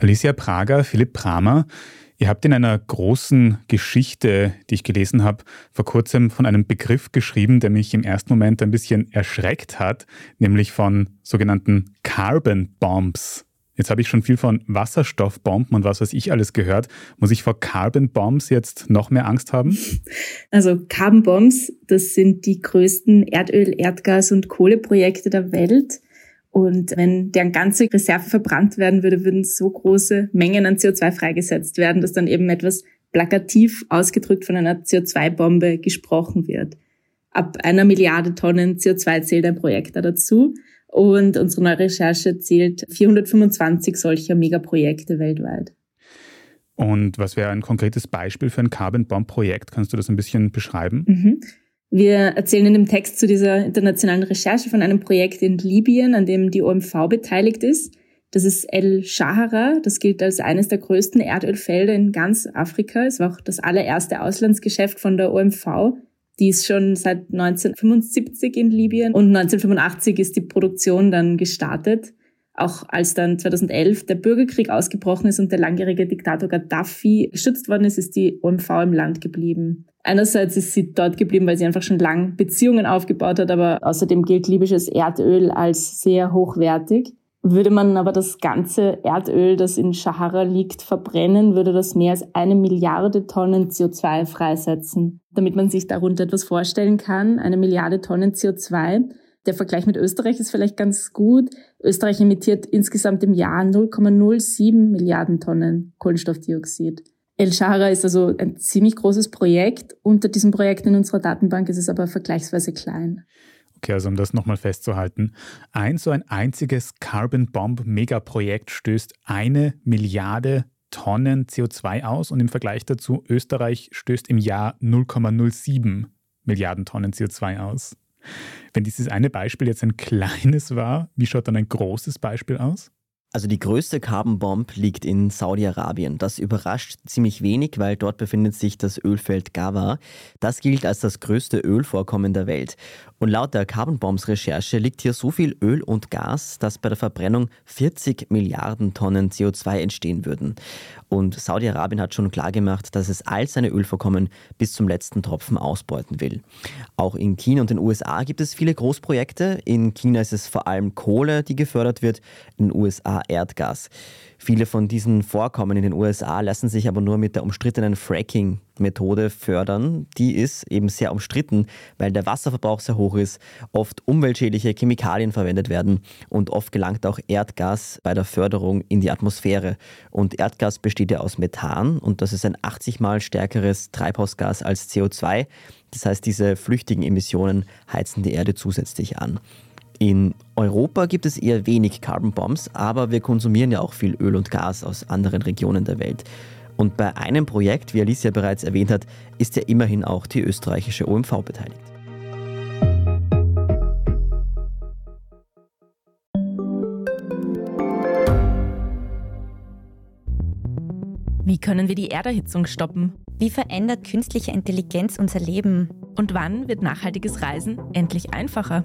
Alicia Prager, Philipp Bramer, ihr habt in einer großen Geschichte, die ich gelesen habe, vor kurzem von einem Begriff geschrieben, der mich im ersten Moment ein bisschen erschreckt hat, nämlich von sogenannten Carbon Bombs. Jetzt habe ich schon viel von Wasserstoffbomben und was weiß ich alles gehört. Muss ich vor Carbon Bombs jetzt noch mehr Angst haben? Also Carbon Bombs, das sind die größten Erdöl, Erdgas und Kohleprojekte der Welt. Und wenn deren ganze Reserve verbrannt werden würde, würden so große Mengen an CO2 freigesetzt werden, dass dann eben etwas plakativ ausgedrückt von einer CO2-Bombe gesprochen wird. Ab einer Milliarde Tonnen CO2 zählt ein Projekt da dazu. Und unsere neue Recherche zählt 425 solcher Megaprojekte weltweit. Und was wäre ein konkretes Beispiel für ein Carbon Bomb Projekt? Kannst du das ein bisschen beschreiben? Mhm. Wir erzählen in dem Text zu dieser internationalen Recherche von einem Projekt in Libyen, an dem die OMV beteiligt ist. Das ist El Shahara. Das gilt als eines der größten Erdölfelder in ganz Afrika. Es war auch das allererste Auslandsgeschäft von der OMV. Die ist schon seit 1975 in Libyen und 1985 ist die Produktion dann gestartet. Auch als dann 2011 der Bürgerkrieg ausgebrochen ist und der langjährige Diktator Gaddafi geschützt worden ist, ist die OMV im Land geblieben. Einerseits ist sie dort geblieben, weil sie einfach schon lang Beziehungen aufgebaut hat, aber außerdem gilt libysches Erdöl als sehr hochwertig. Würde man aber das ganze Erdöl, das in Sahara liegt, verbrennen, würde das mehr als eine Milliarde Tonnen CO2 freisetzen. Damit man sich darunter etwas vorstellen kann, eine Milliarde Tonnen CO2. Der Vergleich mit Österreich ist vielleicht ganz gut. Österreich emittiert insgesamt im Jahr 0,07 Milliarden Tonnen Kohlenstoffdioxid. El Shahra ist also ein ziemlich großes Projekt. Unter diesem Projekt in unserer Datenbank ist es aber vergleichsweise klein. Okay, also um das nochmal festzuhalten. Ein so ein einziges Carbon Bomb Megaprojekt stößt eine Milliarde Tonnen CO2 aus und im Vergleich dazu Österreich stößt im Jahr 0,07 Milliarden Tonnen CO2 aus. Wenn dieses eine Beispiel jetzt ein kleines war, wie schaut dann ein großes Beispiel aus? Also die größte Carbon Bomb liegt in Saudi-Arabien. Das überrascht ziemlich wenig, weil dort befindet sich das Ölfeld Gawa. Das gilt als das größte Ölvorkommen der Welt. Und laut der Carbon Bombs Recherche liegt hier so viel Öl und Gas, dass bei der Verbrennung 40 Milliarden Tonnen CO2 entstehen würden. Und Saudi-Arabien hat schon klargemacht, dass es all seine Ölvorkommen bis zum letzten Tropfen ausbeuten will. Auch in China und den USA gibt es viele Großprojekte. In China ist es vor allem Kohle, die gefördert wird, in den USA Erdgas. Viele von diesen Vorkommen in den USA lassen sich aber nur mit der umstrittenen Fracking-Methode fördern. Die ist eben sehr umstritten, weil der Wasserverbrauch sehr hoch ist, oft umweltschädliche Chemikalien verwendet werden und oft gelangt auch Erdgas bei der Förderung in die Atmosphäre. Und Erdgas besteht ja aus Methan und das ist ein 80 mal stärkeres Treibhausgas als CO2. Das heißt, diese flüchtigen Emissionen heizen die Erde zusätzlich an. In Europa gibt es eher wenig Carbon Bombs, aber wir konsumieren ja auch viel Öl und Gas aus anderen Regionen der Welt. Und bei einem Projekt, wie Alicia bereits erwähnt hat, ist ja immerhin auch die österreichische OMV beteiligt. Wie können wir die Erderhitzung stoppen? Wie verändert künstliche Intelligenz unser Leben? Und wann wird nachhaltiges Reisen endlich einfacher?